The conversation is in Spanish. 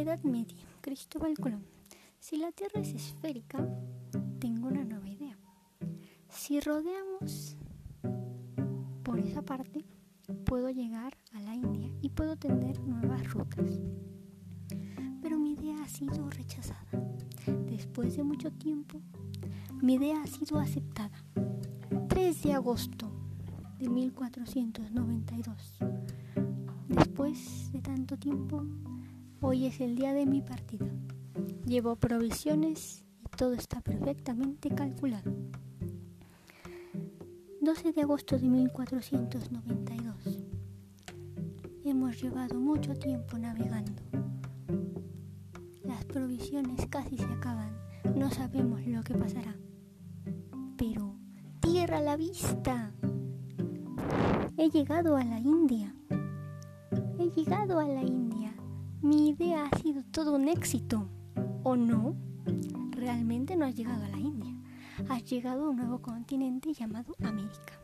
Edad Media, Cristóbal Colón. Si la Tierra es esférica, tengo una nueva idea. Si rodeamos por esa parte, puedo llegar a la India y puedo tener nuevas rutas. Pero mi idea ha sido rechazada. Después de mucho tiempo, mi idea ha sido aceptada. 3 de agosto de 1492. Después de tanto tiempo, hoy es el día de mi partida. Llevo provisiones y todo está perfectamente calculado. 12 de agosto de 1492. Hemos llevado mucho tiempo navegando. Las provisiones casi se acaban. No sabemos lo que pasará. Pero, tierra a la vista. He llegado a la India. He llegado a la India. Mi idea ha sido todo un éxito. ¿O no? Realmente no has llegado a la India. Has llegado a un nuevo continente llamado América.